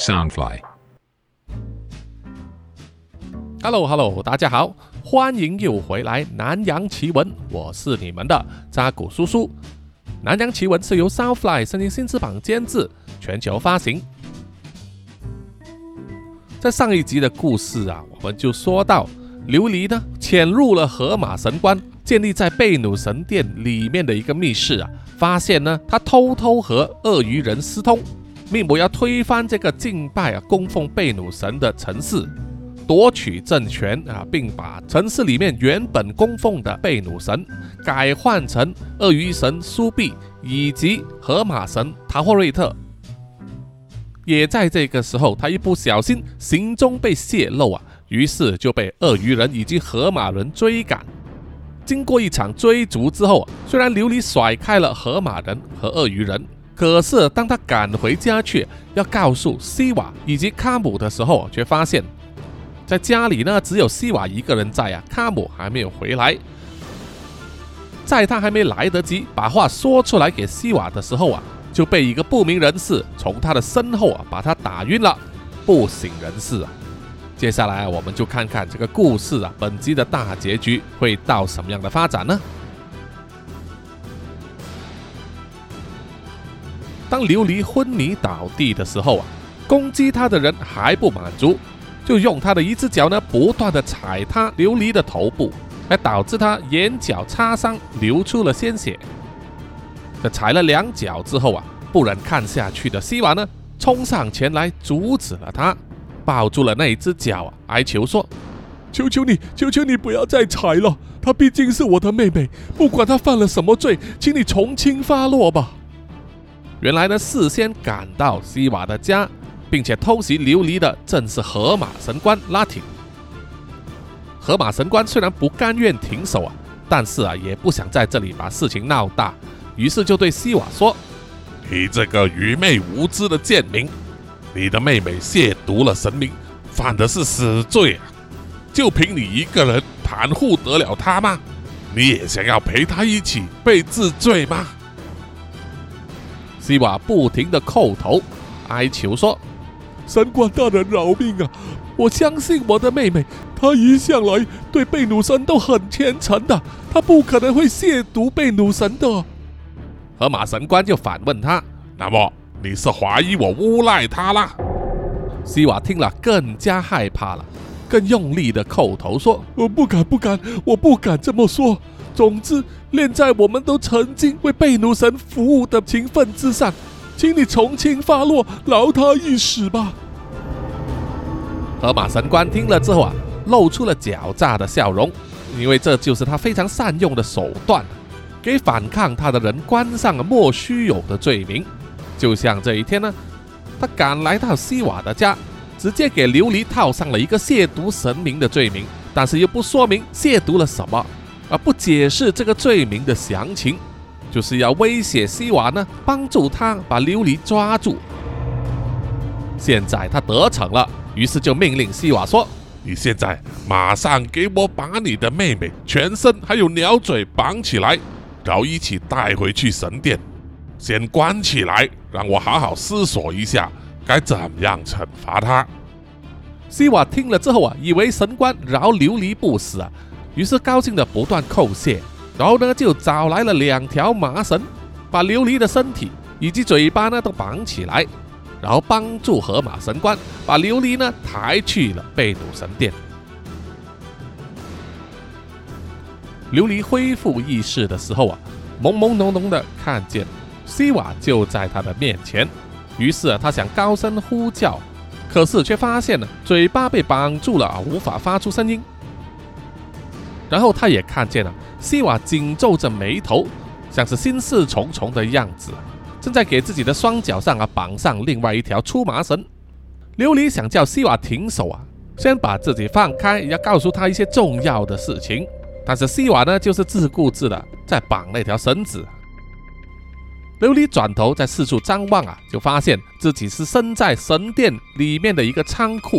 Soundfly。Hello Hello，大家好，欢迎又回来《南洋奇闻》，我是你们的扎古叔叔。《南洋奇闻》是由 Soundfly 声音新翅膀监制，全球发行。在上一集的故事啊，我们就说到琉璃呢潜入了河马神官建立在贝努神殿里面的一个密室啊，发现呢他偷偷和鳄鱼人私通，密谋要推翻这个敬拜啊供奉贝努神的城市。夺取政权啊，并把城市里面原本供奉的贝努神改换成鳄鱼神苏比以及河马神塔霍瑞特。也在这个时候，他一不小心行踪被泄露啊，于是就被鳄鱼人以及河马人追赶。经过一场追逐之后，虽然琉璃甩开了河马人和鳄鱼人，可是当他赶回家去要告诉西瓦以及卡姆的时候，却发现。在家里呢，只有西瓦一个人在啊，卡姆还没有回来。在他还没来得及把话说出来给西瓦的时候啊，就被一个不明人士从他的身后啊把他打晕了，不省人事啊。接下来我们就看看这个故事啊，本集的大结局会到什么样的发展呢？当琉璃昏迷倒地的时候啊，攻击他的人还不满足。就用他的一只脚呢，不断的踩他琉璃的头部，而导致他眼角擦伤，流出了鲜血。在踩了两脚之后啊，不忍看下去的西瓦呢，冲上前来阻止了他，抱住了那只脚啊，哀求说：“求求你，求求你不要再踩了，她毕竟是我的妹妹，不管她犯了什么罪，请你从轻发落吧。”原来呢，事先赶到西瓦的家。并且偷袭琉璃的正是河马神官拉提。河马神官虽然不甘愿停手啊，但是啊也不想在这里把事情闹大，于是就对西瓦说：“你这个愚昧无知的贱民，你的妹妹亵渎了神明，犯的是死罪啊！就凭你一个人袒护得了她吗？你也想要陪她一起被治罪吗？”西瓦不停的叩头哀求说。神官大人饶命啊！我相信我的妹妹，她一向来对贝努神都很虔诚的，她不可能会亵渎贝努神的。河马神官就反问他：“那么你是怀疑我诬赖他啦？”西瓦听了更加害怕了，更用力的叩头说：“我不敢，不敢，我不敢这么说。总之，念在我们都曾经为贝努神服务的情分之上。”请你从轻发落，饶他一死吧。河马神官听了之后啊，露出了狡诈的笑容，因为这就是他非常善用的手段，给反抗他的人冠上了莫须有的罪名。就像这一天呢，他赶来到西瓦的家，直接给琉璃套上了一个亵渎神明的罪名，但是又不说明亵渎了什么，而不解释这个罪名的详情。就是要威胁西瓦呢，帮助他把琉璃抓住。现在他得逞了，于是就命令西瓦说：“你现在马上给我把你的妹妹全身还有鸟嘴绑起来，然后一起带回去神殿，先关起来，让我好好思索一下该怎样惩罚他。”西瓦听了之后啊，以为神官饶琉璃不死啊，于是高兴的不断叩谢。然后呢，就找来了两条麻绳，把琉璃的身体以及嘴巴呢都绑起来，然后帮助河马神官把琉璃呢抬去了贝努神殿。琉璃恢复意识的时候啊，朦朦胧胧的看见西瓦就在他的面前，于是啊，他想高声呼叫，可是却发现了嘴巴被绑住了，无法发出声音。然后他也看见了。西瓦紧皱着眉头，像是心事重重的样子，正在给自己的双脚上啊绑上另外一条粗麻绳。琉璃想叫西瓦停手啊，先把自己放开，要告诉他一些重要的事情。但是西瓦呢，就是自顾自的在绑那条绳子。琉璃转头在四处张望啊，就发现自己是身在神殿里面的一个仓库。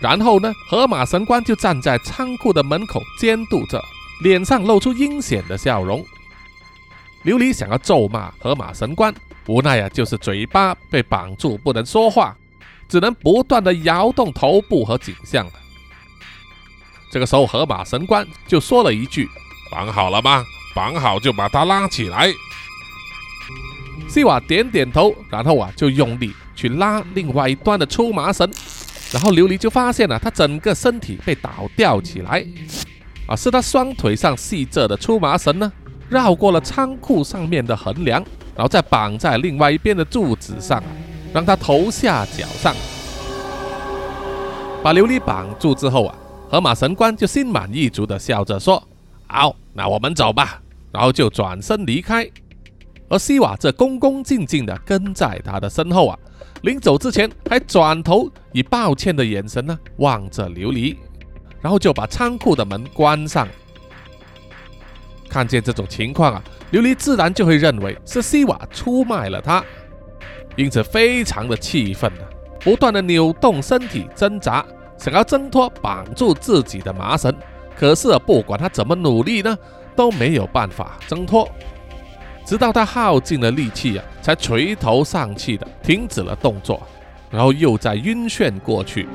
然后呢，河马神官就站在仓库的门口监督着。脸上露出阴险的笑容。琉璃想要咒骂河马神官，无奈啊，就是嘴巴被绑住，不能说话。只能不断的摇动头部和颈项。这个时候，河马神官就说了一句：“绑好了吗？绑好就把它拉起来。”西瓦点点头，然后啊就用力去拉另外一端的出马绳，然后琉璃就发现了他整个身体被倒吊起来，啊，是他双腿上系着的粗麻绳呢，绕过了仓库上面的横梁，然后再绑在另外一边的柱子上，让他头下脚上。把琉璃绑住之后啊，河马神官就心满意足的笑着说：“好，那我们走吧。”然后就转身离开。而西瓦则恭恭敬敬地跟在他的身后啊，临走之前还转头以抱歉的眼神呢望着琉璃，然后就把仓库的门关上。看见这种情况啊，琉璃自然就会认为是西瓦出卖了他，因此非常的气愤啊，不断的扭动身体挣扎，想要挣脱绑住自己的麻绳，可是，不管他怎么努力呢，都没有办法挣脱。直到他耗尽了力气啊，才垂头丧气的停止了动作，然后又再晕眩过去。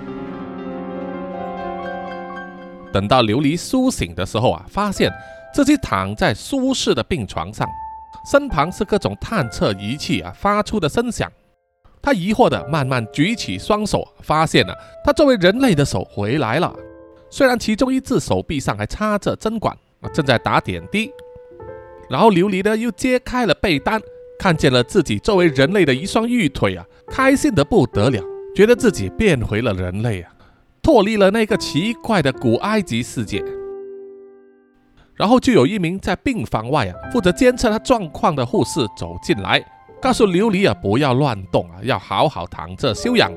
等到琉璃苏醒的时候啊，发现自己躺在舒适的病床上，身旁是各种探测仪器啊发出的声响。他疑惑的慢慢举起双手，发现了他作为人类的手回来了，虽然其中一只手臂上还插着针管，正在打点滴。然后琉璃呢又揭开了被单，看见了自己作为人类的一双玉腿啊，开心的不得了，觉得自己变回了人类啊，脱离了那个奇怪的古埃及世界。然后就有一名在病房外啊负责监测他状况的护士走进来，告诉琉璃啊不要乱动啊，要好好躺着休养，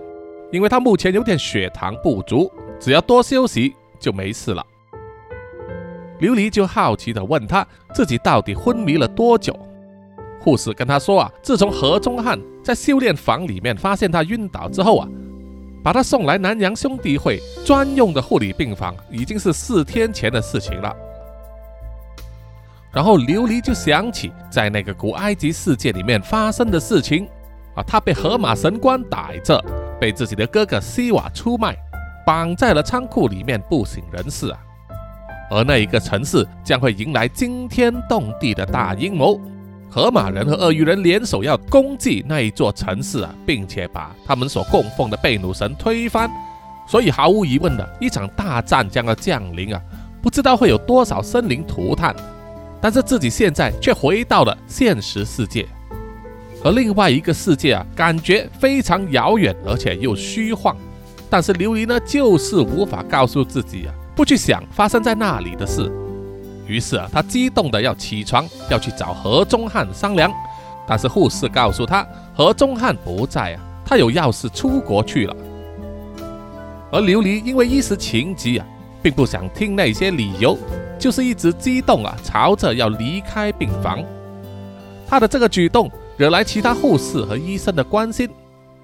因为他目前有点血糖不足，只要多休息就没事了。琉璃就好奇地问他自己到底昏迷了多久。护士跟他说啊，自从何中汉在修炼房里面发现他晕倒之后啊，把他送来南洋兄弟会专用的护理病房，已经是四天前的事情了。然后琉璃就想起在那个古埃及世界里面发生的事情啊，他被河马神官逮着，被自己的哥哥西瓦出卖，绑在了仓库里面不省人事啊。而那一个城市将会迎来惊天动地的大阴谋，河马人和鳄鱼人联手要攻击那一座城市啊，并且把他们所供奉的贝努神推翻。所以毫无疑问的一场大战将要降临啊！不知道会有多少生灵涂炭，但是自己现在却回到了现实世界，而另外一个世界啊，感觉非常遥远，而且又虚幻。但是琉璃呢，就是无法告诉自己啊。不去想发生在那里的事，于是啊，他激动的要起床，要去找何中汉商量。但是护士告诉他，何中汉不在啊，他有要事出国去了。而琉璃因为一时情急啊，并不想听那些理由，就是一直激动啊，朝着要离开病房。他的这个举动惹来其他护士和医生的关心。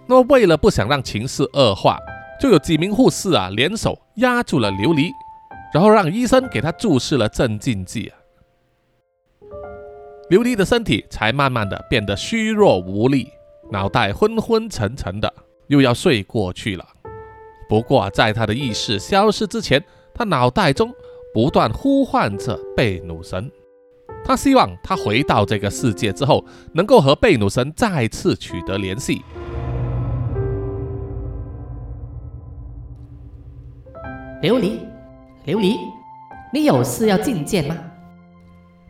那么为了不想让情势恶化，就有几名护士啊联手压住了琉璃。然后让医生给他注射了镇静剂，琉璃的身体才慢慢的变得虚弱无力，脑袋昏昏沉沉的，又要睡过去了。不过在他的意识消失之前，他脑袋中不断呼唤着贝努神，他希望他回到这个世界之后，能够和贝努神再次取得联系。琉璃。琉璃，你有事要觐见吗？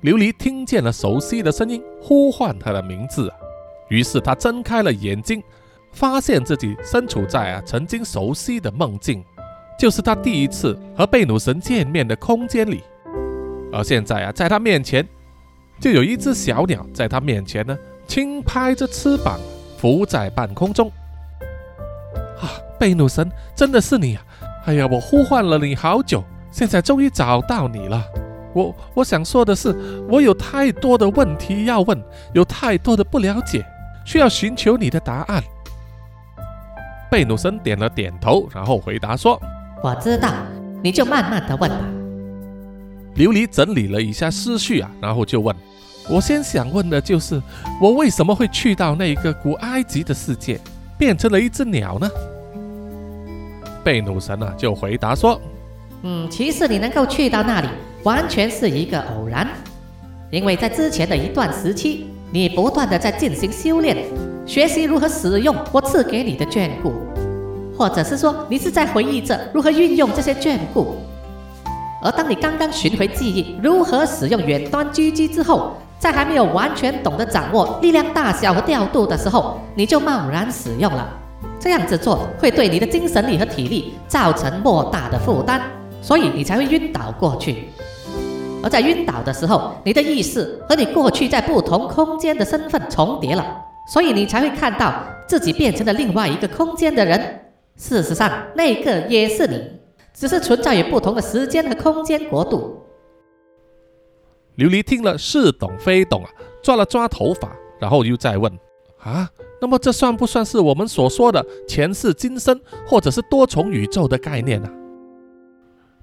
琉璃听见了熟悉的声音，呼唤他的名字，于是他睁开了眼睛，发现自己身处在啊曾经熟悉的梦境，就是他第一次和贝努神见面的空间里。而现在啊，在他面前就有一只小鸟在他面前呢，轻拍着翅膀，浮在半空中。啊，贝努神，真的是你啊！哎呀，我呼唤了你好久。现在终于找到你了，我我想说的是，我有太多的问题要问，有太多的不了解，需要寻求你的答案。贝努森点了点头，然后回答说：“我知道，你就慢慢的问吧。”琉璃整理了一下思绪啊，然后就问：“我先想问的就是，我为什么会去到那个古埃及的世界，变成了一只鸟呢？”贝努神啊就回答说：“嗯，其实你能够去到那里，完全是一个偶然，因为在之前的一段时期，你不断的在进行修炼，学习如何使用我赐给你的眷顾，或者是说你是在回忆着如何运用这些眷顾。而当你刚刚寻回记忆如何使用远端狙击之后，在还没有完全懂得掌握力量大小和调度的时候，你就贸然使用了。这样子做会对你的精神力和体力造成莫大的负担，所以你才会晕倒过去。而在晕倒的时候，你的意识和你过去在不同空间的身份重叠了，所以你才会看到自己变成了另外一个空间的人。事实上，那个也是你，只是存在于不同的时间和空间国度。琉璃听了似懂非懂啊，抓了抓头发，然后又再问：“啊，那么这算不算是我们所说的前世今生，或者是多重宇宙的概念呢？”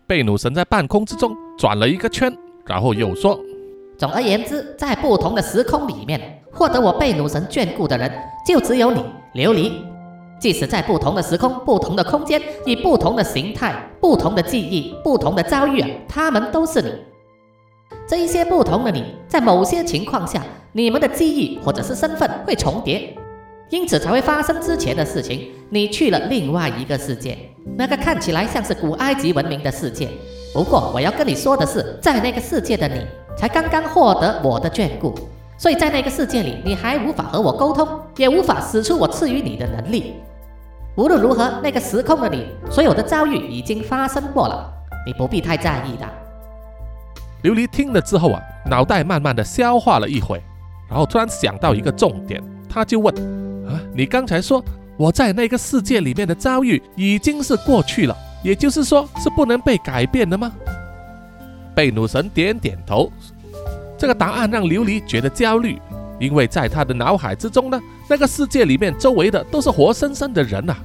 贝努神在半空之中转了一个圈，然后又说：“总而言之，在不同的时空里面，获得我贝努神眷顾的人，就只有你，琉璃。即使在不同的时空、不同的空间，以不同的形态、不同的记忆、不同的遭遇啊，他们都是你。”这一些不同的你，在某些情况下，你们的记忆或者是身份会重叠，因此才会发生之前的事情。你去了另外一个世界，那个看起来像是古埃及文明的世界。不过我要跟你说的是，在那个世界的你，才刚刚获得我的眷顾，所以在那个世界里，你还无法和我沟通，也无法使出我赐予你的能力。无论如何，那个时空的你，所有的遭遇已经发生过了，你不必太在意的。琉璃听了之后啊，脑袋慢慢的消化了一会，然后突然想到一个重点，他就问：啊，你刚才说我在那个世界里面的遭遇已经是过去了，也就是说是不能被改变的吗？贝努神点点头。这个答案让琉璃觉得焦虑，因为在他的脑海之中呢，那个世界里面周围的都是活生生的人呐。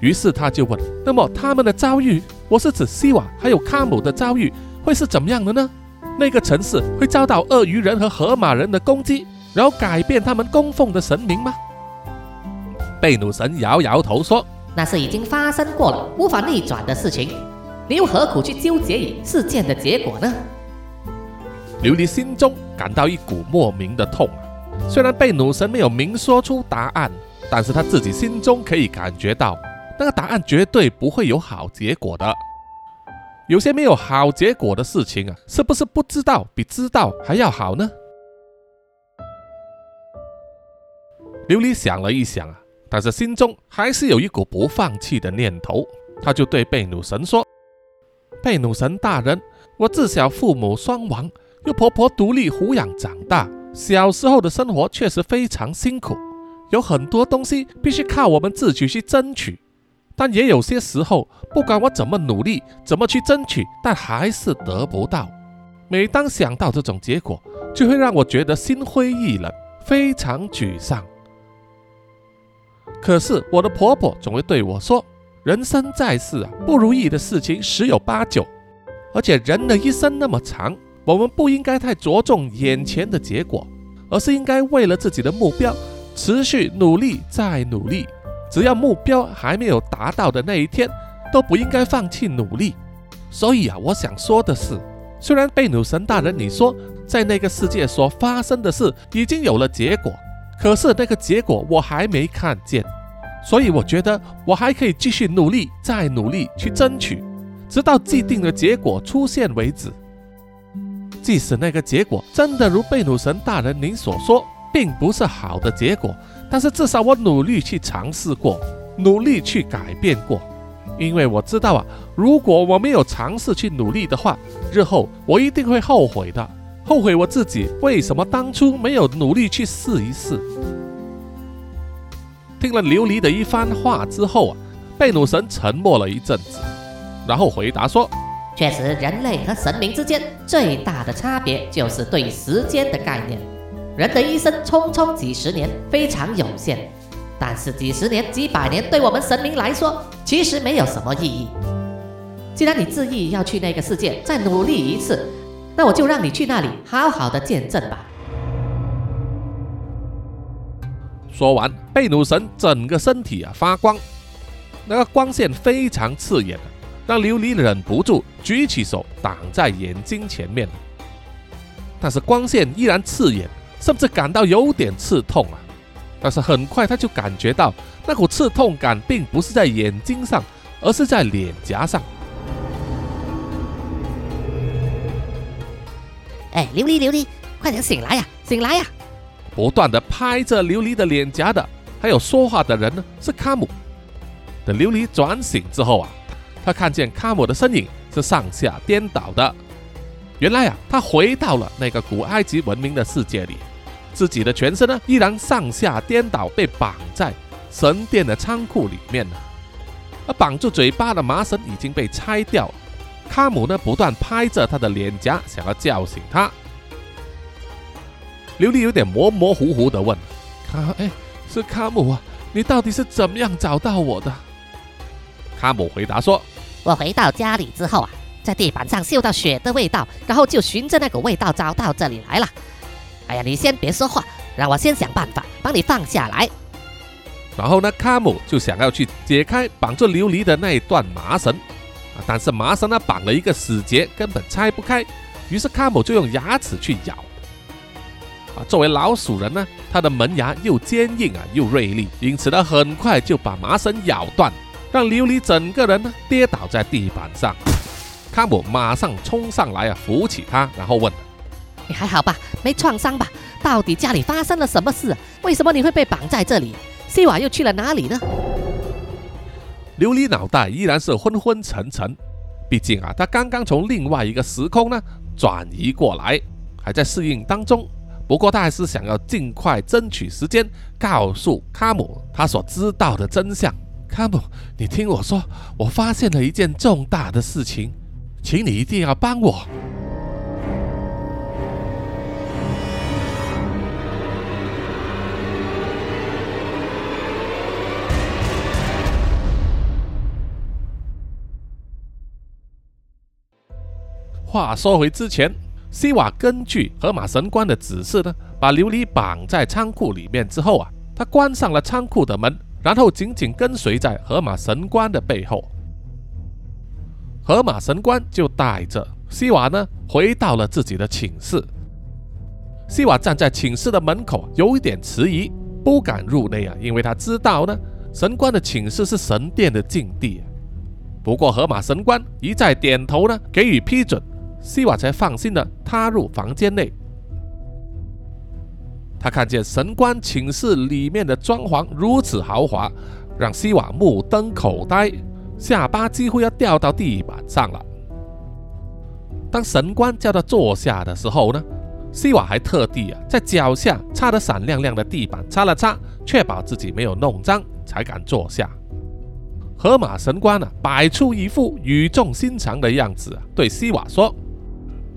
于是他就问：那么他们的遭遇，我是指西瓦还有卡姆的遭遇。会是怎么样的呢？那个城市会遭到鳄鱼人和河马人的攻击，然后改变他们供奉的神明吗？贝努神摇摇头说：“那是已经发生过了，无法逆转的事情。你又何苦去纠结于事件的结果呢？”琉璃心中感到一股莫名的痛啊！虽然贝努神没有明说出答案，但是他自己心中可以感觉到，那个答案绝对不会有好结果的。有些没有好结果的事情啊，是不是不知道比知道还要好呢？琉璃想了一想啊，但是心中还是有一股不放弃的念头。他就对贝努神说：“贝努神大人，我自小父母双亡，由婆婆独立抚养长大，小时候的生活确实非常辛苦，有很多东西必须靠我们自己去争取。”但也有些时候，不管我怎么努力，怎么去争取，但还是得不到。每当想到这种结果，就会让我觉得心灰意冷，非常沮丧。可是我的婆婆总会对我说：“人生在世啊，不如意的事情十有八九，而且人的一生那么长，我们不应该太着重眼前的结果，而是应该为了自己的目标，持续努力再努力。”只要目标还没有达到的那一天，都不应该放弃努力。所以啊，我想说的是，虽然贝努神大人你说在那个世界所发生的事已经有了结果，可是那个结果我还没看见，所以我觉得我还可以继续努力，再努力去争取，直到既定的结果出现为止。即使那个结果真的如贝努神大人您所说，并不是好的结果。但是至少我努力去尝试过，努力去改变过，因为我知道啊，如果我没有尝试去努力的话，日后我一定会后悔的，后悔我自己为什么当初没有努力去试一试。听了琉璃的一番话之后啊，贝努神沉默了一阵子，然后回答说：“确实，人类和神明之间最大的差别就是对时间的概念。”人的一生匆匆几十年，非常有限。但是几十年、几百年，对我们神明来说，其实没有什么意义。既然你执意要去那个世界再努力一次，那我就让你去那里好好的见证吧。说完，贝努神整个身体啊发光，那个光线非常刺眼，让琉璃忍不住举起手挡在眼睛前面。但是光线依然刺眼，甚至感到有点刺痛啊！但是很快他就感觉到那股刺痛感并不是在眼睛上，而是在脸颊上。哎，琉璃琉璃，快点醒来呀，醒来呀！不断的拍着琉璃的脸颊的，还有说话的人呢，是卡姆。等琉璃转醒之后啊，他看见卡姆的身影是上下颠倒的。原来啊，他回到了那个古埃及文明的世界里，自己的全身呢依然上下颠倒，被绑在神殿的仓库里面呢。而绑住嘴巴的麻绳已经被拆掉了。卡姆呢不断拍着他的脸颊，想要叫醒他。琉璃有点模模糊糊的问：“卡，哎，是卡姆啊，你到底是怎么样找到我的？”卡姆回答说：“我回到家里之后啊。”在地板上嗅到血的味道，然后就循着那股味道找到这里来了。哎呀，你先别说话，让我先想办法帮你放下来。然后呢，卡姆就想要去解开绑住琉璃的那一段麻绳啊，但是麻绳呢绑了一个死结，根本拆不开。于是卡姆就用牙齿去咬。啊，作为老鼠人呢，他的门牙又坚硬啊又锐利，因此呢很快就把麻绳咬断，让琉璃整个人呢跌倒在地板上。卡姆马上冲上来啊，扶起他，然后问：“你还好吧？没创伤吧？到底家里发生了什么事？为什么你会被绑在这里？西瓦又去了哪里呢？”琉璃脑袋依然是昏昏沉沉，毕竟啊，他刚刚从另外一个时空呢转移过来，还在适应当中。不过他还是想要尽快争取时间，告诉卡姆他所知道的真相。卡姆，你听我说，我发现了一件重大的事情。请你一定要帮我。话说回之前，西瓦根据河马神官的指示呢，把琉璃绑在仓库里面之后啊，他关上了仓库的门，然后紧紧跟随在河马神官的背后。河马神官就带着西瓦呢，回到了自己的寝室。西瓦站在寝室的门口，有一点迟疑，不敢入内啊，因为他知道呢，神官的寝室是神殿的禁地。不过河马神官一再点头呢，给予批准，西瓦才放心的踏入房间内。他看见神官寝室里面的装潢如此豪华，让西瓦目瞪口呆。下巴几乎要掉到地板上了。当神官叫他坐下的时候呢，西瓦还特地啊在脚下擦得闪亮亮的地板擦了擦，确保自己没有弄脏，才敢坐下。河马神官呢摆出一副语重心长的样子啊，对西瓦说：“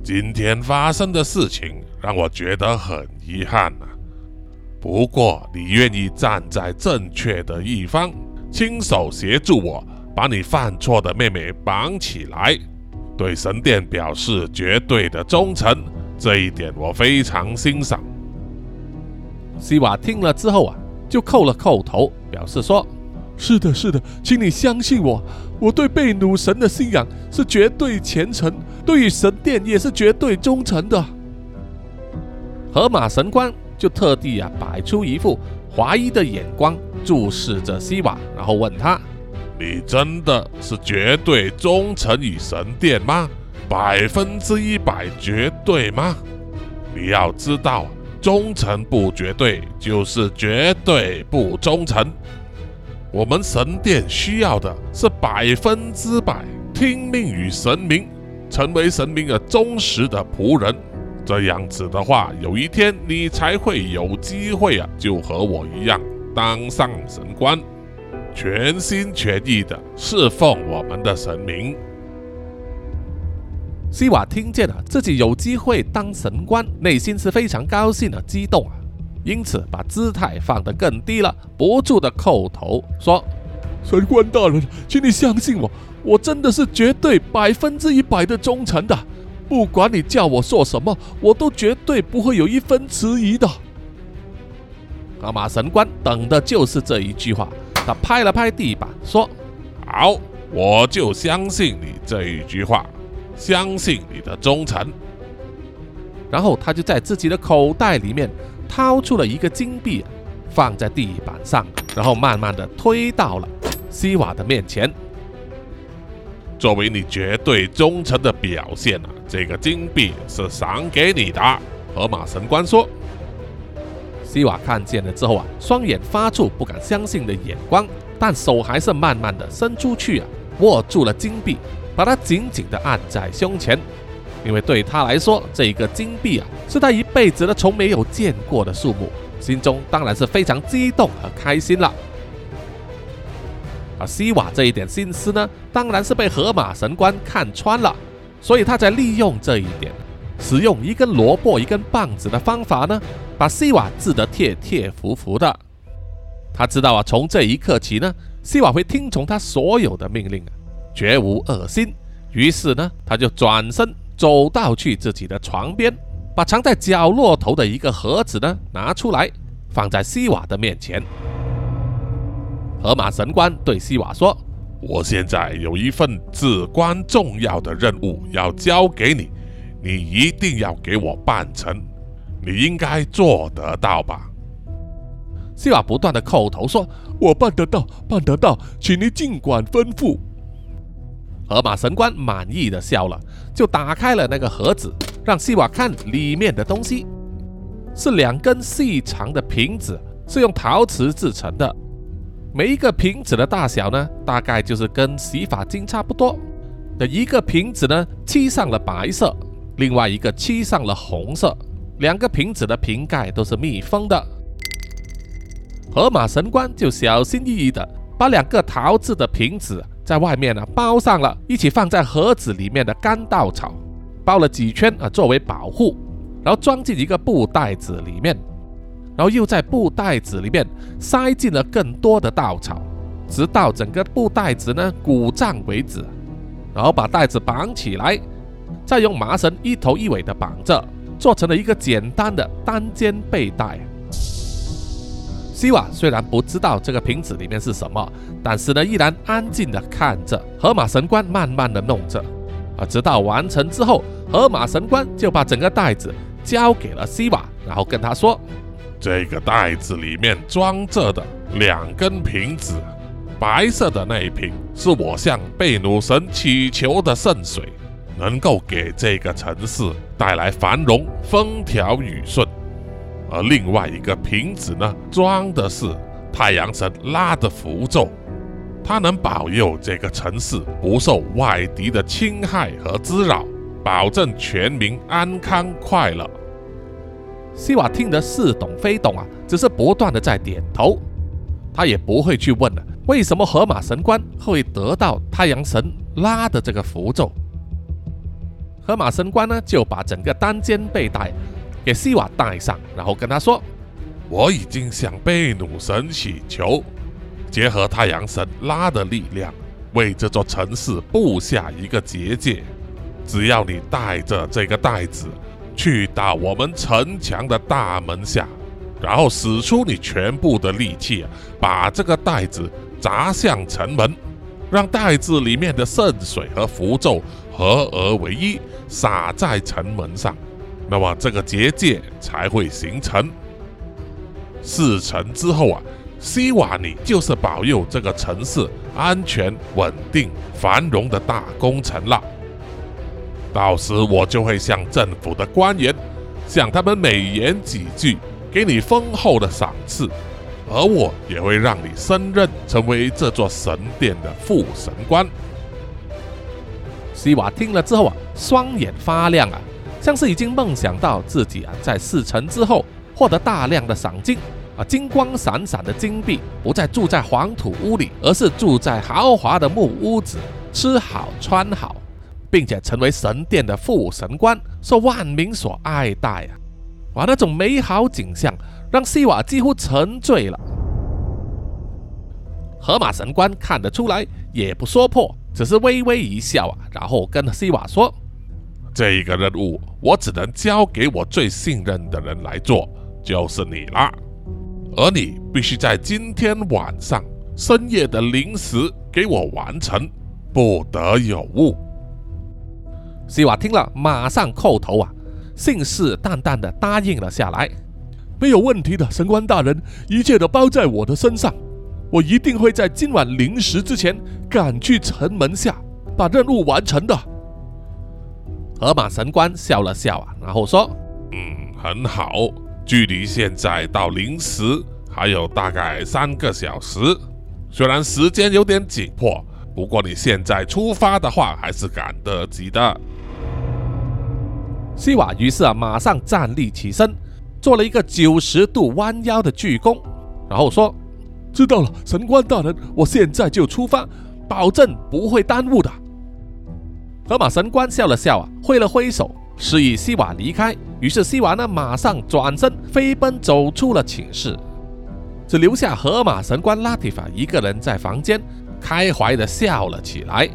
今天发生的事情让我觉得很遗憾啊，不过你愿意站在正确的一方，亲手协助我。”把你犯错的妹妹绑起来，对神殿表示绝对的忠诚，这一点我非常欣赏。西瓦听了之后啊，就叩了叩头，表示说：“是的，是的，请你相信我，我对贝努神的信仰是绝对虔诚，对于神殿也是绝对忠诚的。”河马神官就特地啊摆出一副怀疑的眼光注视着西瓦，然后问他。你真的是绝对忠诚于神殿吗？百分之一百绝对吗？你要知道，忠诚不绝对就是绝对不忠诚。我们神殿需要的是百分之百听命于神明，成为神明的忠实的仆人。这样子的话，有一天你才会有机会啊，就和我一样当上神官。全心全意的侍奉我们的神明。西瓦听见了自己有机会当神官，内心是非常高兴的激动啊，因此把姿态放得更低了，不住的叩头说：“神官大人，请你相信我，我真的是绝对百分之一百的忠诚的，不管你叫我做什么，我都绝对不会有一分迟疑的。”阿马神官等的就是这一句话。他拍了拍地板，说：“好，我就相信你这一句话，相信你的忠诚。然后他就在自己的口袋里面掏出了一个金币，放在地板上，然后慢慢的推到了西瓦的面前。作为你绝对忠诚的表现啊，这个金币是赏给你的。河马神官说。西瓦看见了之后啊，双眼发出不敢相信的眼光，但手还是慢慢的伸出去啊，握住了金币，把它紧紧的按在胸前，因为对他来说，这个金币啊，是他一辈子都从没有见过的数目，心中当然是非常激动和开心了。而西瓦这一点心思呢，当然是被河马神官看穿了，所以他才利用这一点。使用一根萝卜一根棒子的方法呢，把西瓦治得贴贴服服的。他知道啊，从这一刻起呢，西瓦会听从他所有的命令啊，绝无恶心。于是呢，他就转身走到去自己的床边，把藏在角落头的一个盒子呢拿出来，放在西瓦的面前。河马神官对西瓦说：“我现在有一份至关重要的任务要交给你。”你一定要给我办成，你应该做得到吧？西瓦不断的叩头说：“我办得到，办得到，请你尽管吩咐。”河马神官满意的笑了，就打开了那个盒子，让西瓦看里面的东西，是两根细长的瓶子，是用陶瓷制成的，每一个瓶子的大小呢，大概就是跟洗发精差不多。的一个瓶子呢，漆上了白色。另外一个漆上了红色，两个瓶子的瓶盖都是密封的。河马神官就小心翼翼的把两个陶制的瓶子在外面呢包上了，一起放在盒子里面的干稻草，包了几圈啊作为保护，然后装进一个布袋子里面，然后又在布袋子里面塞进了更多的稻草，直到整个布袋子呢鼓胀为止，然后把袋子绑起来。再用麻绳一头一尾的绑着，做成了一个简单的单肩背带。西瓦虽然不知道这个瓶子里面是什么，但是呢，依然安静的看着河马神官慢慢的弄着。啊，直到完成之后，河马神官就把整个袋子交给了西瓦，然后跟他说：“这个袋子里面装着的两根瓶子，白色的那一瓶是我向贝努神祈求的圣水。”能够给这个城市带来繁荣、风调雨顺，而另外一个瓶子呢，装的是太阳神拉的符咒，它能保佑这个城市不受外敌的侵害和滋扰，保证全民安康快乐。西瓦听得似懂非懂啊，只是不断的在点头，他也不会去问了，为什么河马神官会得到太阳神拉的这个符咒。河马神官呢，就把整个单肩背带给西瓦戴上，然后跟他说：“我已经向贝努神祈求，结合太阳神拉的力量，为这座城市布下一个结界。只要你带着这个袋子去到我们城墙的大门下，然后使出你全部的力气，把这个袋子砸向城门，让袋子里面的圣水和符咒合而为一。”撒在城门上，那么这个结界才会形成。事成之后啊，希瓦尼就是保佑这个城市安全、稳定、繁荣的大功臣了。到时我就会向政府的官员，向他们美言几句，给你丰厚的赏赐，而我也会让你升任成为这座神殿的副神官。西瓦听了之后啊，双眼发亮啊，像是已经梦想到自己啊，在事成之后获得大量的赏金啊，金光闪闪的金币，不再住在黄土屋里，而是住在豪华的木屋子，吃好穿好，并且成为神殿的副神官，受万民所爱戴啊！哇，那种美好景象让西瓦几乎沉醉了。河马神官看得出来，也不说破。只是微微一笑啊，然后跟西瓦说：“这个任务我只能交给我最信任的人来做，就是你啦。而你必须在今天晚上深夜的零时给我完成，不得有误。西瓦听了，马上叩头啊，信誓旦旦的答应了下来。没有问题的，神官大人，一切都包在我的身上。我一定会在今晚零时之前赶去城门下，把任务完成的。河马神官笑了笑啊，然后说：“嗯，很好。距离现在到零时还有大概三个小时，虽然时间有点紧迫，不过你现在出发的话还是赶得及的。”西瓦于是啊，马上站立起身，做了一个九十度弯腰的鞠躬，然后说：“知道了，神官大人，我现在就出发，保证不会耽误的。”河马神官笑了笑啊，挥了挥手，示意西瓦离开。于是西瓦呢，马上转身飞奔走出了寝室，只留下河马神官拉提法一个人在房间开怀的笑了起来，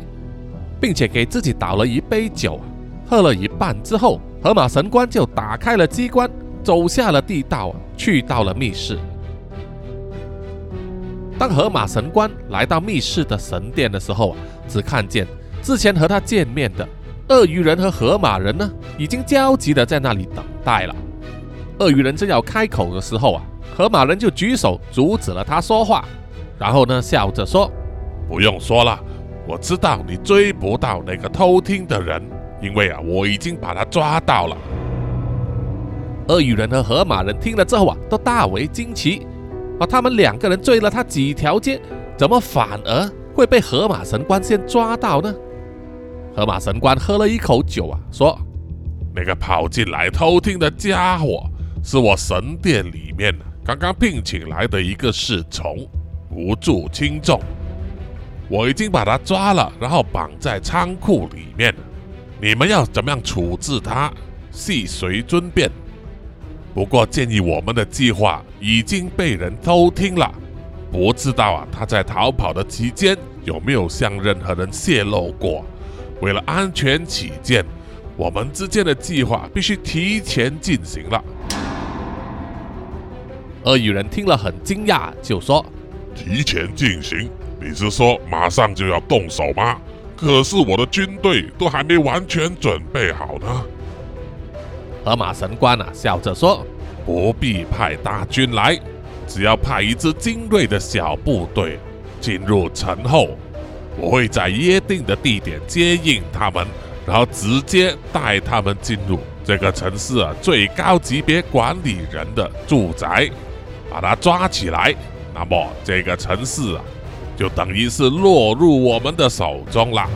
并且给自己倒了一杯酒。喝了一半之后，河马神官就打开了机关，走下了地道，去到了密室。当河马神官来到密室的神殿的时候啊，只看见之前和他见面的鳄鱼人和河马人呢，已经焦急的在那里等待了。鳄鱼人正要开口的时候啊，河马人就举手阻止了他说话，然后呢，笑着说：“不用说了，我知道你追不到那个偷听的人。”因为啊，我已经把他抓到了。鳄鱼人和河马人听了之后啊，都大为惊奇。啊，他们两个人追了他几条街，怎么反而会被河马神官先抓到呢？河马神官喝了一口酒啊，说：“那个跑进来偷听的家伙，是我神殿里面刚刚聘请来的一个侍从，无足轻重。我已经把他抓了，然后绑在仓库里面。”你们要怎么样处置他，悉随尊便。不过建议我们的计划已经被人偷听了，不知道啊他在逃跑的期间有没有向任何人泄露过。为了安全起见，我们之间的计划必须提前进行了。鳄鱼人听了很惊讶，就说：“提前进行？你是说马上就要动手吗？”可是我的军队都还没完全准备好呢。河马神官啊，笑着说：“不必派大军来，只要派一支精锐的小部队进入城后，我会在约定的地点接应他们，然后直接带他们进入这个城市啊最高级别管理人的住宅，把他抓起来。那么这个城市啊。”就等于是落入我们的手中了。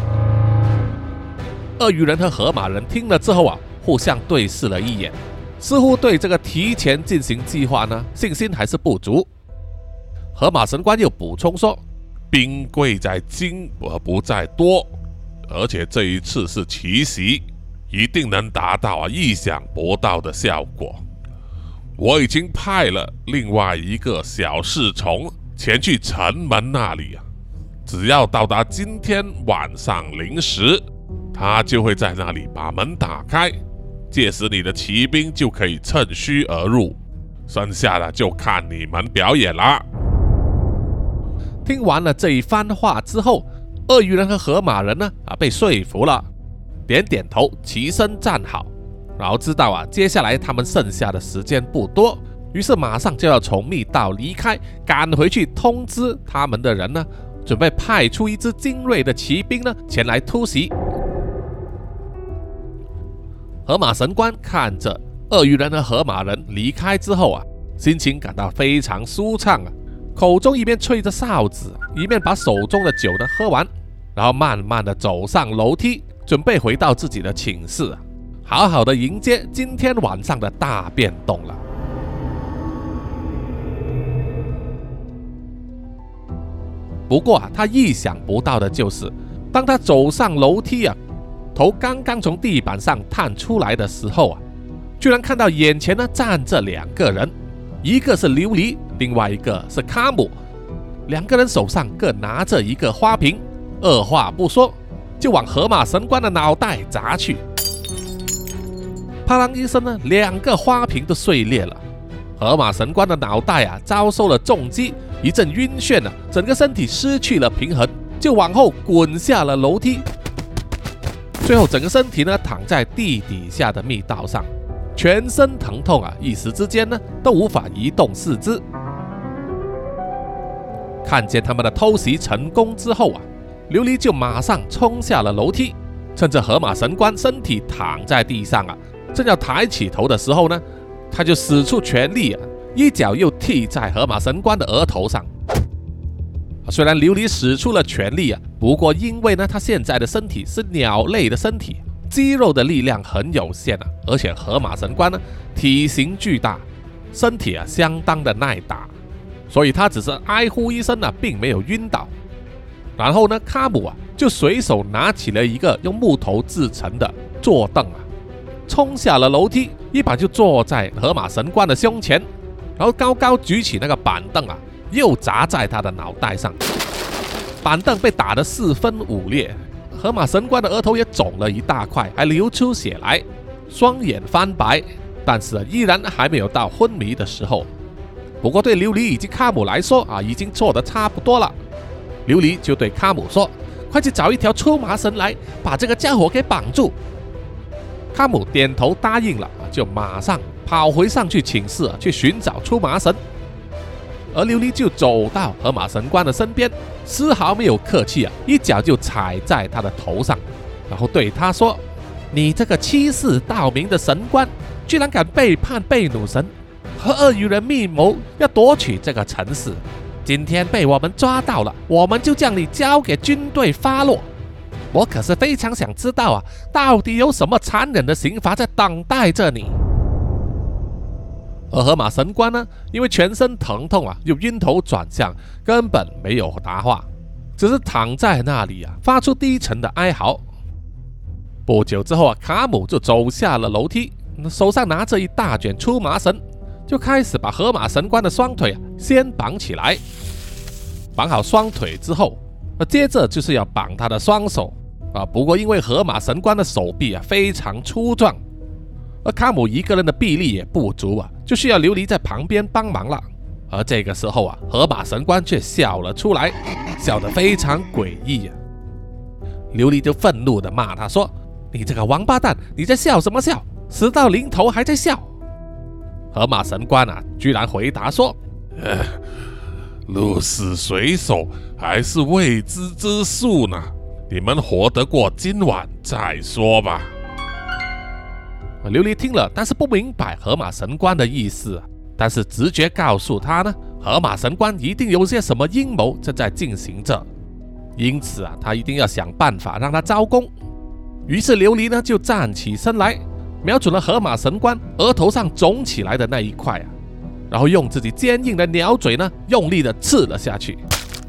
鳄鱼人和河马人听了之后啊，互相对视了一眼，似乎对这个提前进行计划呢信心还是不足。河马神官又补充说：“兵贵在精而不在多，而且这一次是奇袭，一定能达到啊意想不到的效果。我已经派了另外一个小侍从。”前去城门那里啊，只要到达今天晚上零时，他就会在那里把门打开，届时你的骑兵就可以趁虚而入，剩下的就看你们表演啦。听完了这一番话之后，鳄鱼人和河马人呢啊被说服了，点点头，齐声站好，然后知道啊接下来他们剩下的时间不多。于是马上就要从密道离开，赶回去通知他们的人呢，准备派出一支精锐的骑兵呢前来突袭。河马神官看着鳄鱼人和河马人离开之后啊，心情感到非常舒畅啊，口中一边吹着哨子，一面把手中的酒呢喝完，然后慢慢的走上楼梯，准备回到自己的寝室，好好的迎接今天晚上的大变动了。不过啊，他意想不到的就是，当他走上楼梯啊，头刚刚从地板上探出来的时候啊，居然看到眼前呢站着两个人，一个是琉璃，另外一个是卡姆，两个人手上各拿着一个花瓶，二话不说就往河马神官的脑袋砸去。啪啷一声呢，两个花瓶都碎裂了，河马神官的脑袋啊遭受了重击。一阵晕眩啊，整个身体失去了平衡，就往后滚下了楼梯，最后整个身体呢躺在地底下的密道上，全身疼痛啊，一时之间呢都无法移动四肢。看见他们的偷袭成功之后啊，琉璃就马上冲下了楼梯，趁着河马神官身体躺在地上啊，正要抬起头的时候呢，他就使出全力啊，一脚又踢在河马神官的额头上。虽然琉璃使出了全力啊，不过因为呢，他现在的身体是鸟类的身体，肌肉的力量很有限啊，而且河马神官呢体型巨大，身体啊相当的耐打。所以他只是哀呼一声啊，并没有晕倒。然后呢，卡姆啊就随手拿起了一个用木头制成的坐凳啊，冲下了楼梯，一把就坐在河马神官的胸前，然后高高举起那个板凳啊，又砸在他的脑袋上。板凳被打得四分五裂，河马神官的额头也肿了一大块，还流出血来，双眼翻白，但是依然还没有到昏迷的时候。不过对琉璃以及卡姆来说啊，已经做得差不多了。琉璃就对卡姆说：“快去找一条出麻绳来，把这个家伙给绑住。”卡姆点头答应了，就马上跑回上去寝室去寻找出麻绳。而琉璃就走到河马神官的身边，丝毫没有客气啊，一脚就踩在他的头上，然后对他说：“你这个欺世盗名的神官，居然敢背叛贝努神！”和鳄鱼人密谋要夺取这个城市，今天被我们抓到了，我们就将你交给军队发落。我可是非常想知道啊，到底有什么残忍的刑罚在等待着你？而河马神官呢，因为全身疼痛啊，又晕头转向，根本没有答话，只是躺在那里啊，发出低沉的哀嚎。不久之后啊，卡姆就走下了楼梯，手上拿着一大卷粗麻绳。就开始把河马神官的双腿啊先绑起来，绑好双腿之后，那接着就是要绑他的双手啊。不过因为河马神官的手臂啊非常粗壮，而卡姆一个人的臂力也不足啊，就需要琉璃在旁边帮忙了。而这个时候啊，河马神官却笑了出来，笑得非常诡异啊。琉璃就愤怒地骂他说：“你这个王八蛋，你在笑什么笑？死到临头还在笑！”河马神官啊，居然回答说：“呃鹿死谁手还是未知之数呢，你们活得过今晚再说吧。”琉璃听了，但是不明白河马神官的意思，但是直觉告诉他呢，河马神官一定有些什么阴谋正在进行着，因此啊，他一定要想办法让他招供。于是琉璃呢，就站起身来。瞄准了河马神官额头上肿起来的那一块啊，然后用自己坚硬的鸟嘴呢，用力的刺了下去，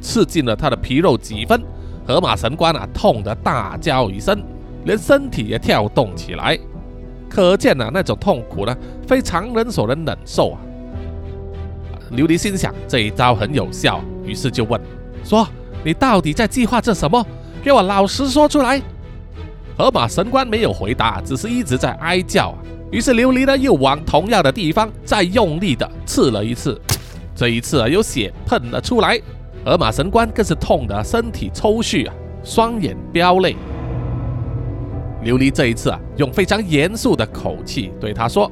刺进了他的皮肉几分。河马神官啊，痛得大叫一声，连身体也跳动起来，可见啊，那种痛苦呢，非常人所能忍受啊。琉璃心想这一招很有效，于是就问说：“你到底在计划着什么？给我老实说出来。”河马神官没有回答，只是一直在哀叫啊。于是琉璃呢又往同样的地方再用力的刺了一次，这一次啊有血喷了出来。河马神官更是痛得身体抽搐啊，双眼飙泪。琉璃这一次啊用非常严肃的口气对他说：“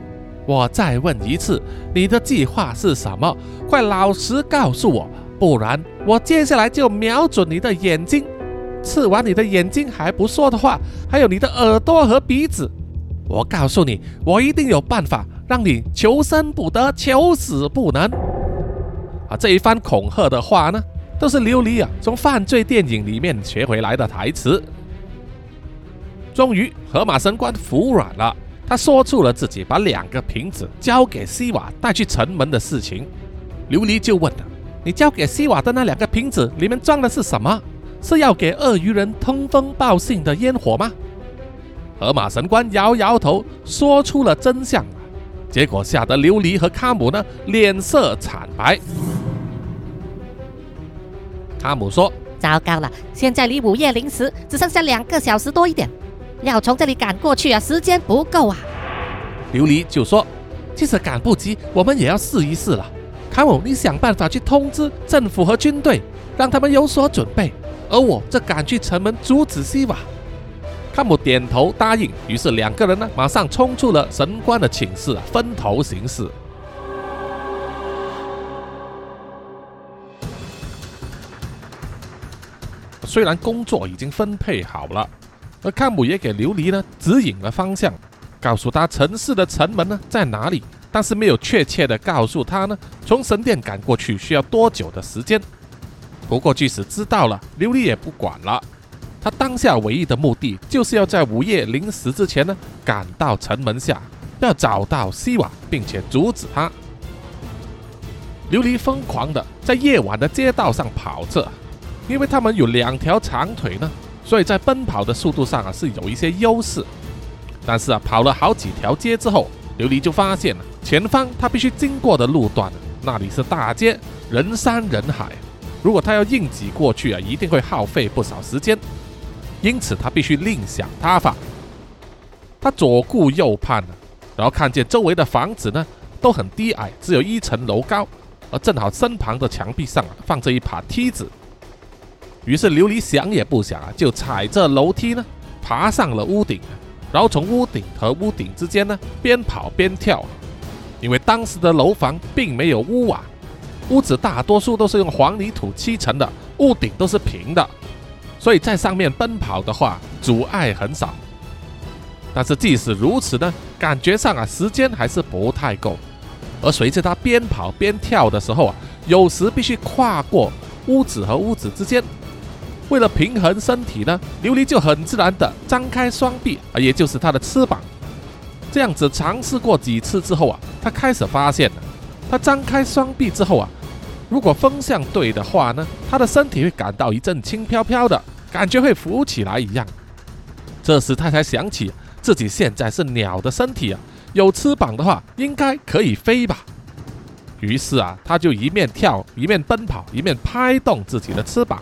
我再问一次，你的计划是什么？快老实告诉我，不然我接下来就瞄准你的眼睛。”刺完你的眼睛还不说的话，还有你的耳朵和鼻子，我告诉你，我一定有办法让你求生不得，求死不能。啊，这一番恐吓的话呢，都是琉璃啊从犯罪电影里面学回来的台词。终于，河马神官服软了，他说出了自己把两个瓶子交给西瓦带去城门的事情。琉璃就问了：“你交给西瓦的那两个瓶子里面装的是什么？”是要给鳄鱼人通风报信的烟火吗？河马神官摇摇头，说出了真相。结果吓得琉璃和卡姆呢脸色惨白。卡姆说：“糟糕了，现在离午夜零时只剩下两个小时多一点，要从这里赶过去啊，时间不够啊。”琉璃就说：“即使赶不及，我们也要试一试了。卡姆，你想办法去通知政府和军队，让他们有所准备。”而我则赶去城门阻止西瓦。汤姆点头答应，于是两个人呢，马上冲出了神官的寝室，分头行事。虽然工作已经分配好了，而康姆也给琉璃呢指引了方向，告诉他城市的城门呢在哪里，但是没有确切的告诉他呢从神殿赶过去需要多久的时间。不过即使知道了，琉璃也不管了。他当下唯一的目的就是要在午夜零时之前呢赶到城门下，要找到西瓦，并且阻止他。琉璃疯狂的在夜晚的街道上跑着，因为他们有两条长腿呢，所以在奔跑的速度上啊是有一些优势。但是啊，跑了好几条街之后，琉璃就发现了前方他必须经过的路段，那里是大街，人山人海。如果他要硬挤过去啊，一定会耗费不少时间。因此，他必须另想他法。他左顾右盼呢然后看见周围的房子呢都很低矮，只有一层楼高，而正好身旁的墙壁上啊放着一把梯子。于是琉璃想也不想啊，就踩着楼梯呢爬上了屋顶，然后从屋顶和屋顶之间呢边跑边跳。因为当时的楼房并没有屋瓦，屋子大多数都是用黄泥土砌成的，屋顶都是平的。所以在上面奔跑的话，阻碍很少。但是即使如此呢，感觉上啊，时间还是不太够。而随着他边跑边跳的时候啊，有时必须跨过屋子和屋子之间。为了平衡身体呢，琉璃就很自然地张开双臂啊，也就是它的翅膀。这样子尝试过几次之后啊，他开始发现了，他张开双臂之后啊，如果风向对的话呢，他的身体会感到一阵轻飘飘的。感觉会浮起来一样。这时他才想起自己现在是鸟的身体啊，有翅膀的话应该可以飞吧。于是啊，他就一面跳一面奔跑，一面拍动自己的翅膀，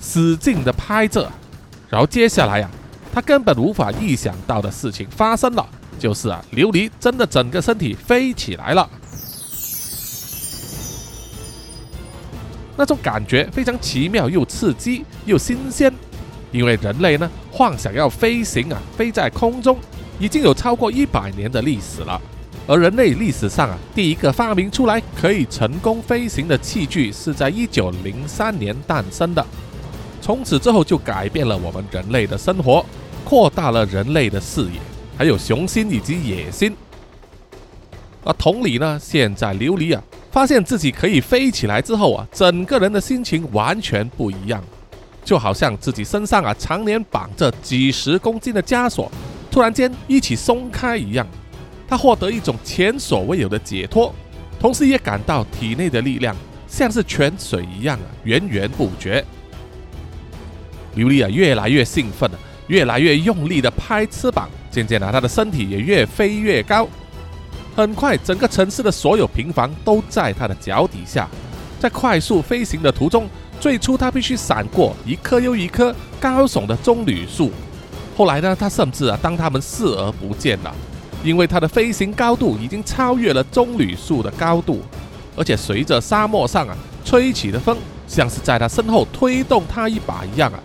使劲的拍着。然后接下来呀，他根本无法预想到的事情发生了，就是啊，琉璃真的整个身体飞起来了。那种感觉非常奇妙，又刺激又新鲜。因为人类呢，幻想要飞行啊，飞在空中，已经有超过一百年的历史了。而人类历史上啊，第一个发明出来可以成功飞行的器具，是在一九零三年诞生的。从此之后，就改变了我们人类的生活，扩大了人类的视野，还有雄心以及野心。而同理呢，现在琉璃啊，发现自己可以飞起来之后啊，整个人的心情完全不一样。就好像自己身上啊常年绑着几十公斤的枷锁，突然间一起松开一样，他获得一种前所未有的解脱，同时也感到体内的力量像是泉水一样啊源源不绝。尤利啊越来越兴奋了，越来越用力的拍翅膀，渐渐的他的身体也越飞越高。很快，整个城市的所有平房都在他的脚底下，在快速飞行的途中。最初他必须闪过一棵又一棵高耸的棕榈树，后来呢，他甚至啊当他们视而不见了，因为他的飞行高度已经超越了棕榈树的高度，而且随着沙漠上啊吹起的风，像是在他身后推动他一把一样啊，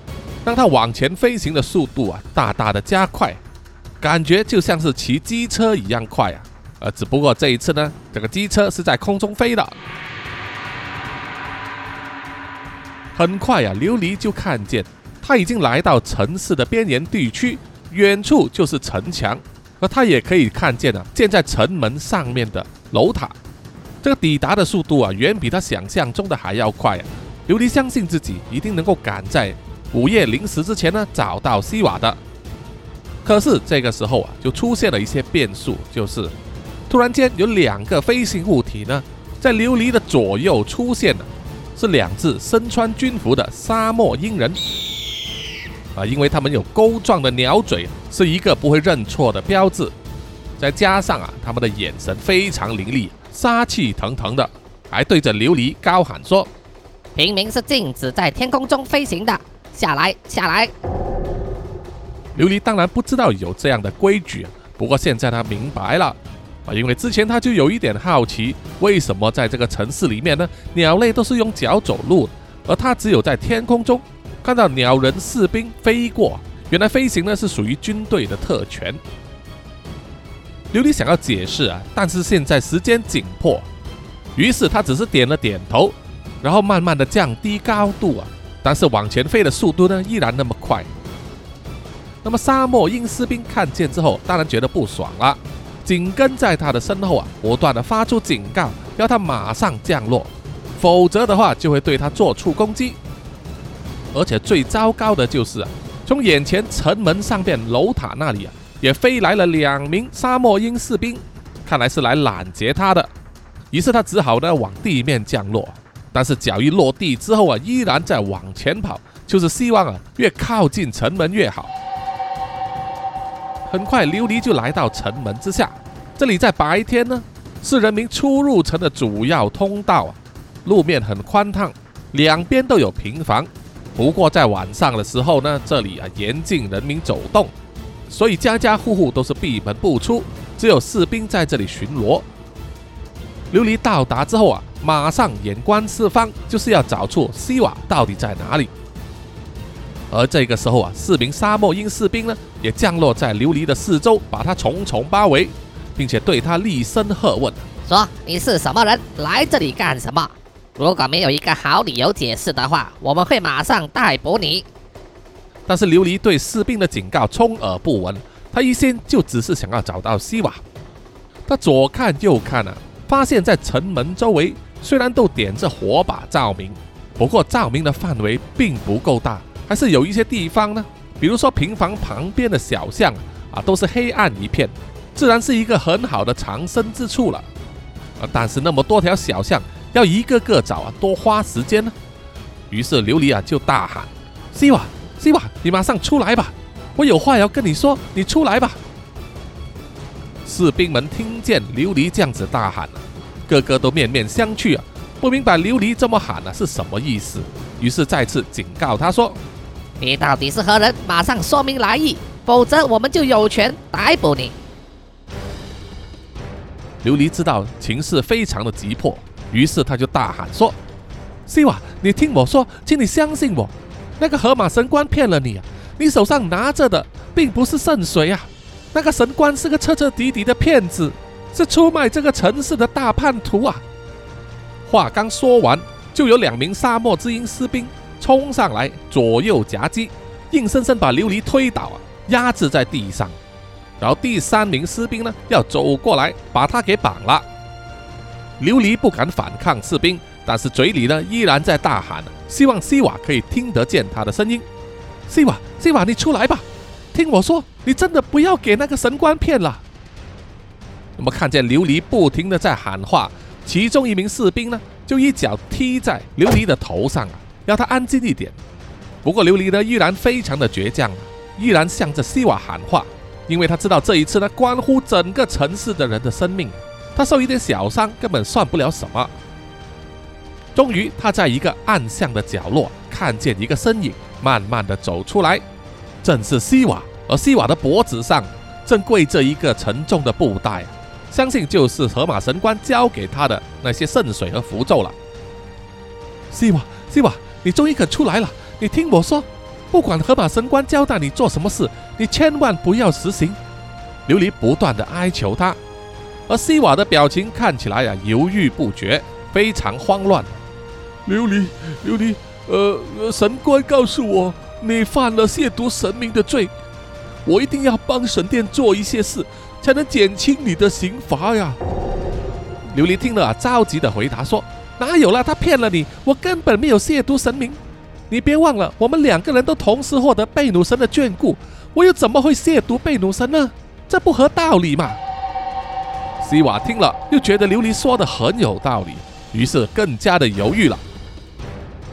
让他往前飞行的速度啊大大的加快，感觉就像是骑机车一样快啊，呃，只不过这一次呢，这个机车是在空中飞的。很快呀，琉璃就看见他已经来到城市的边缘地区，远处就是城墙，而他也可以看见啊，建在城门上面的楼塔。这个抵达的速度啊，远比他想象中的还要快啊！琉璃相信自己一定能够赶在午夜零时之前呢找到西瓦的。可是这个时候啊，就出现了一些变数，就是突然间有两个飞行物体呢，在琉璃的左右出现了。是两只身穿军服的沙漠鹰人啊，因为他们有钩状的鸟嘴，是一个不会认错的标志。再加上啊，他们的眼神非常凌厉，杀气腾腾的，还对着琉璃高喊说：“平民是禁止在天空中飞行的，下来，下来！”琉璃当然不知道有这样的规矩，不过现在他明白了。啊，因为之前他就有一点好奇，为什么在这个城市里面呢，鸟类都是用脚走路，而他只有在天空中。看到鸟人士兵飞过，原来飞行呢是属于军队的特权。琉璃想要解释啊，但是现在时间紧迫，于是他只是点了点头，然后慢慢的降低高度啊，但是往前飞的速度呢依然那么快。那么沙漠鹰士兵看见之后，当然觉得不爽了，紧跟在他的身后啊，不断的发出警告，要他马上降落，否则的话就会对他做出攻击。而且最糟糕的就是啊，从眼前城门上边楼塔那里啊，也飞来了两名沙漠鹰士兵，看来是来拦截他的。于是他只好呢往地面降落，但是脚一落地之后啊，依然在往前跑，就是希望啊越靠近城门越好。很快，琉璃就来到城门之下。这里在白天呢，是人民出入城的主要通道啊，路面很宽敞，两边都有平房。不过在晚上的时候呢，这里啊严禁人民走动，所以家家户户都是闭门不出，只有士兵在这里巡逻。琉璃到达之后啊，马上眼观四方，就是要找出西瓦到底在哪里。而这个时候啊，四名沙漠鹰士兵呢，也降落在琉璃的四周，把他重重包围，并且对他厉声喝问：“说你是什么人？来这里干什么？如果没有一个好理由解释的话，我们会马上逮捕你。”但是琉璃对士兵的警告充耳不闻，他一心就只是想要找到西瓦。他左看右看啊，发现在城门周围虽然都点着火把照明，不过照明的范围并不够大。还是有一些地方呢，比如说平房旁边的小巷啊，都是黑暗一片，自然是一个很好的藏身之处了。啊，但是那么多条小巷，要一个个找啊，多花时间呢。于是琉璃啊就大喊：“西瓦，西瓦，你马上出来吧！我有话要跟你说，你出来吧！”士兵们听见琉璃这样子大喊个个都面面相觑啊，不明白琉璃这么喊呢是什么意思，于是再次警告他说。你到底是何人？马上说明来意，否则我们就有权逮捕你。琉璃知道情势非常的急迫，于是他就大喊说：“西瓦，你听我说，请你相信我，那个河马神官骗了你啊！你手上拿着的并不是圣水啊！那个神官是个彻彻底底的骗子，是出卖这个城市的大叛徒啊！”话刚说完，就有两名沙漠之鹰士兵。冲上来，左右夹击，硬生生把琉璃推倒啊，压制在地上。然后第三名士兵呢，要走过来把他给绑了。琉璃不敢反抗士兵，但是嘴里呢依然在大喊，希望西瓦可以听得见他的声音。西瓦，西瓦，你出来吧！听我说，你真的不要给那个神官骗了。我们看见琉璃不停的在喊话，其中一名士兵呢，就一脚踢在琉璃的头上啊。要他安静一点。不过琉璃呢，依然非常的倔强，依然向着西瓦喊话，因为他知道这一次呢，关乎整个城市的人的生命，他受一点小伤根本算不了什么。终于，他在一个暗巷的角落看见一个身影慢慢的走出来，正是西瓦，而西瓦的脖子上正跪着一个沉重的布袋，相信就是河马神官交给他的那些圣水和符咒了。西瓦，西瓦。你终于肯出来了！你听我说，不管河马神官交代你做什么事，你千万不要实行。琉璃不断的哀求他，而西瓦的表情看起来呀犹豫不决，非常慌乱。琉璃，琉璃，呃，神官告诉我你犯了亵渎神明的罪，我一定要帮神殿做一些事，才能减轻你的刑罚呀。琉璃听了啊，着急的回答说。哪有了？他骗了你！我根本没有亵渎神明。你别忘了，我们两个人都同时获得贝努神的眷顾，我又怎么会亵渎贝努神呢？这不合道理嘛！西瓦听了，又觉得琉璃说的很有道理，于是更加的犹豫了。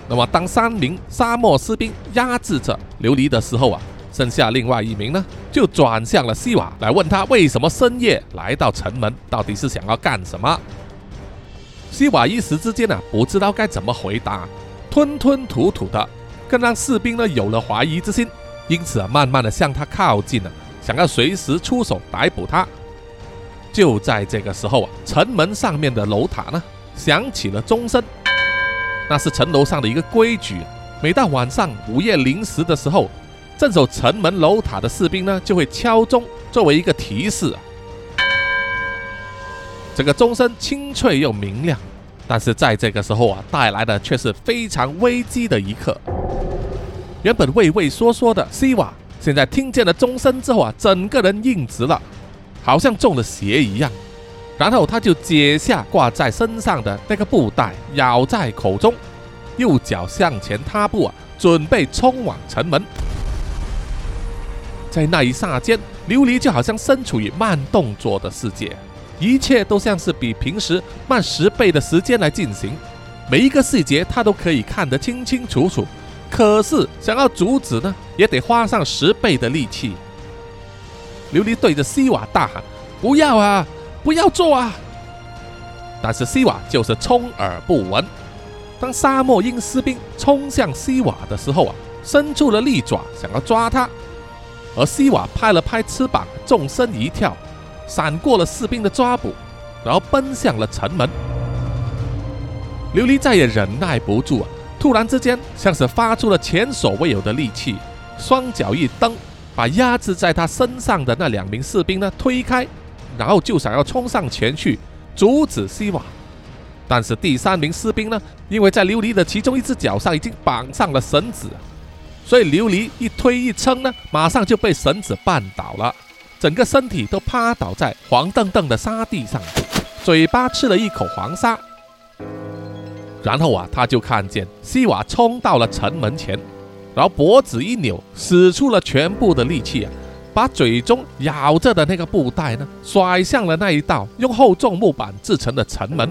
那么，当三名沙漠士兵压制着琉璃的时候啊，剩下另外一名呢，就转向了西瓦，来问他为什么深夜来到城门，到底是想要干什么？西瓦一时之间呢，不知道该怎么回答，吞吞吐吐的，更让士兵呢有了怀疑之心，因此啊，慢慢的向他靠近了，想要随时出手逮捕他。就在这个时候啊，城门上面的楼塔呢响起了钟声，那是城楼上的一个规矩，每到晚上午夜零时的时候，镇守城门楼塔的士兵呢，就会敲钟作为一个提示。这个钟声清脆又明亮，但是在这个时候啊，带来的却是非常危机的一刻。原本畏畏缩缩的西瓦，现在听见了钟声之后啊，整个人硬直了，好像中了邪一样。然后他就解下挂在身上的那个布袋，咬在口中，右脚向前踏步啊，准备冲往城门。在那一刹间，琉璃就好像身处于慢动作的世界，一切都像是比平时慢十倍的时间来进行，每一个细节他都可以看得清清楚楚。可是想要阻止呢，也得花上十倍的力气。琉璃对着西瓦大喊：“不要啊！”不要做啊！但是西瓦就是充耳不闻。当沙漠鹰士兵冲向西瓦的时候啊，伸出了利爪想要抓他，而西瓦拍了拍翅膀，纵身一跳，闪过了士兵的抓捕，然后奔向了城门。琉璃再也忍耐不住啊！突然之间，像是发出了前所未有的力气，双脚一蹬，把压制在他身上的那两名士兵呢推开。然后就想要冲上前去阻止西瓦，但是第三名士兵呢，因为在琉璃的其中一只脚上已经绑上了绳子，所以琉璃一推一撑呢，马上就被绳子绊倒了，整个身体都趴倒在黄澄澄的沙地上，嘴巴吃了一口黄沙。然后啊，他就看见西瓦冲到了城门前，然后脖子一扭，使出了全部的力气啊。把嘴中咬着的那个布袋呢，甩向了那一道用厚重木板制成的城门。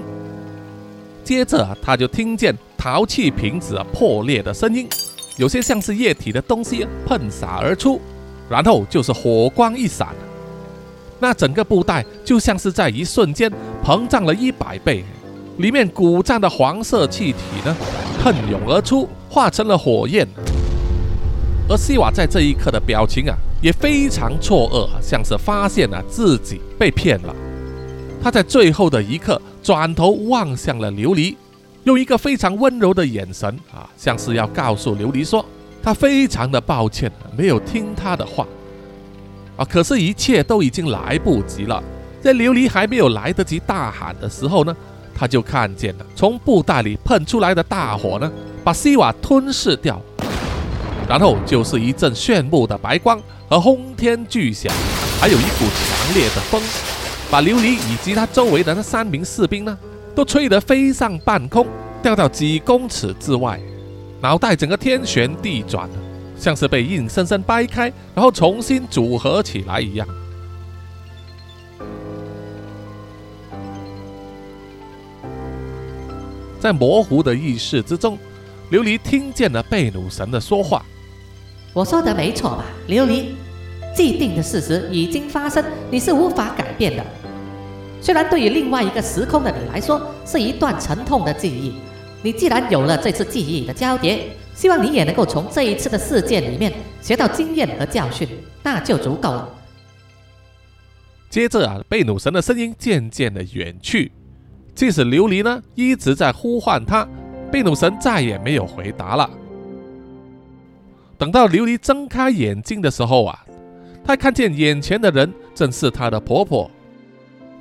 接着，他就听见陶器瓶子破裂的声音，有些像是液体的东西喷洒而出，然后就是火光一闪，那整个布袋就像是在一瞬间膨胀了一百倍，里面鼓胀的黄色气体呢，喷涌而出，化成了火焰。而西瓦在这一刻的表情啊，也非常错愕，像是发现了自己被骗了。他在最后的一刻转头望向了琉璃，用一个非常温柔的眼神啊，像是要告诉琉璃说，他非常的抱歉没有听他的话啊。可是，一切都已经来不及了。在琉璃还没有来得及大喊的时候呢，他就看见了从布袋里喷出来的大火呢，把西瓦吞噬掉。然后就是一阵炫目的白光和轰天巨响，还有一股强烈的风，把琉璃以及他周围的那三名士兵呢，都吹得飞上半空，掉到几公尺之外，脑袋整个天旋地转，像是被硬生生掰开，然后重新组合起来一样。在模糊的意识之中，琉璃听见了贝努神的说话。我说的没错吧，琉璃？既定的事实已经发生，你是无法改变的。虽然对于另外一个时空的你来说是一段沉痛的记忆，你既然有了这次记忆的交叠，希望你也能够从这一次的事件里面学到经验和教训，那就足够了。接着啊，贝努神的声音渐渐的远去，即使琉璃呢一直在呼唤他，贝努神再也没有回答了。等到琉璃睁开眼睛的时候啊，她看见眼前的人正是她的婆婆。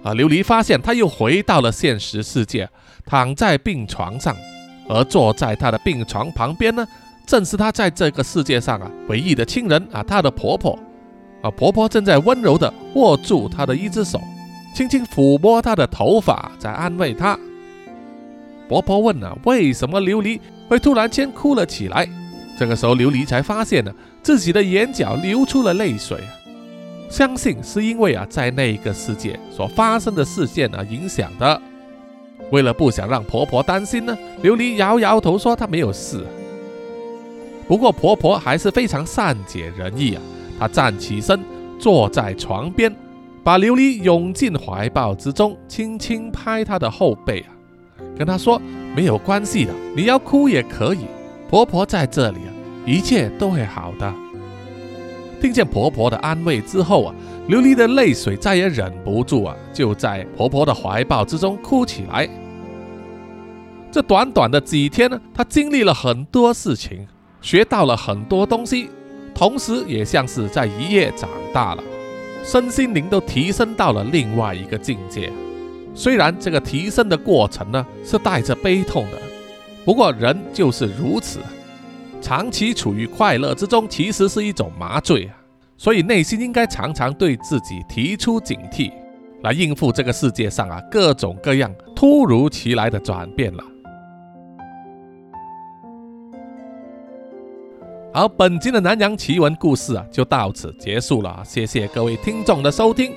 啊，琉璃发现她又回到了现实世界，躺在病床上，而坐在她的病床旁边呢，正是她在这个世界上啊唯一的亲人啊，她的婆婆。啊，婆婆正在温柔地握住她的一只手，轻轻抚摸她的头发，在安慰她。婆婆问啊，为什么琉璃会突然间哭了起来？这个时候，琉璃才发现呢，自己的眼角流出了泪水，相信是因为啊，在那个世界所发生的事件啊影响的。为了不想让婆婆担心呢，琉璃摇摇头说她没有事。不过婆婆还是非常善解人意啊，她站起身，坐在床边，把琉璃拥进怀抱之中，轻轻拍她的后背啊，跟她说没有关系的，你要哭也可以。婆婆在这里啊，一切都会好的。听见婆婆的安慰之后啊，琉璃的泪水再也忍不住啊，就在婆婆的怀抱之中哭起来。这短短的几天呢，她经历了很多事情学到了很多东西，同时也像是在一夜长大了，身心灵都提升到了另外一个境界。虽然这个提升的过程呢是带着悲痛的，不过人就是如此，长期处于快乐之中其实是一种麻醉啊，所以内心应该常常对自己提出警惕，来应付这个世界上啊各种各样突如其来的转变了。好，本集的南洋奇闻故事啊就到此结束了，谢谢各位听众的收听。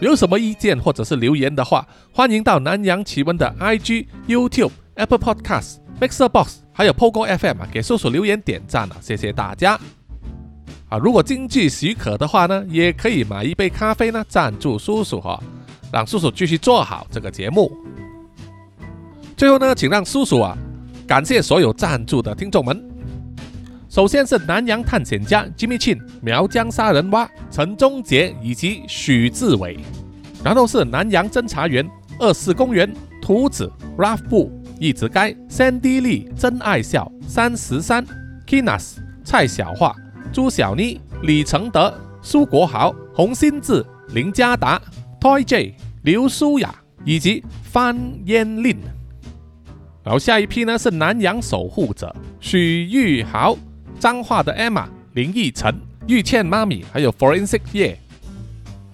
有什么意见或者是留言的话，欢迎到南洋奇闻的 IG、YouTube、Apple Podcasts、Mixer Box，还有 Pogo FM 啊，给叔叔留言点赞啊，谢谢大家。啊，如果经济许可的话呢，也可以买一杯咖啡呢，赞助叔叔哈，让叔叔继续做好这个节目。最后呢，请让叔叔啊感谢所有赞助的听众们。首先是南洋探险家 Jimmy Chin、苗疆杀人蛙陈忠杰以及许志伟，然后是南洋侦查员二四公园图子 Ralph 布一直该 Sandy Lee 真爱笑三十三 Kinas 蔡小桦朱小妮李承德苏国豪洪新志林家达 Toy J 刘舒雅以及范嫣令。然后下一批呢是南洋守护者许玉豪。脏话的 Emma、林奕晨、玉倩妈咪，还有 Forensic 叶，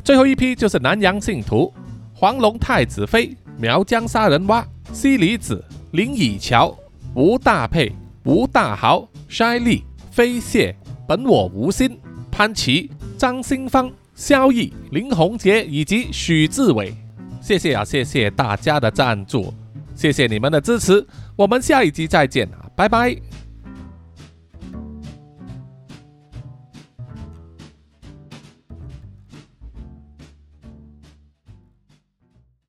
最后一批就是南洋信徒黄龙太子妃、苗疆杀人蛙、西里子、林以乔、吴大佩、吴大豪、筛利、飞蟹、本我无心、潘琪、张新芳、萧毅、林宏杰以及许志伟，谢谢啊，谢谢大家的赞助，谢谢你们的支持，我们下一集再见啊，拜拜。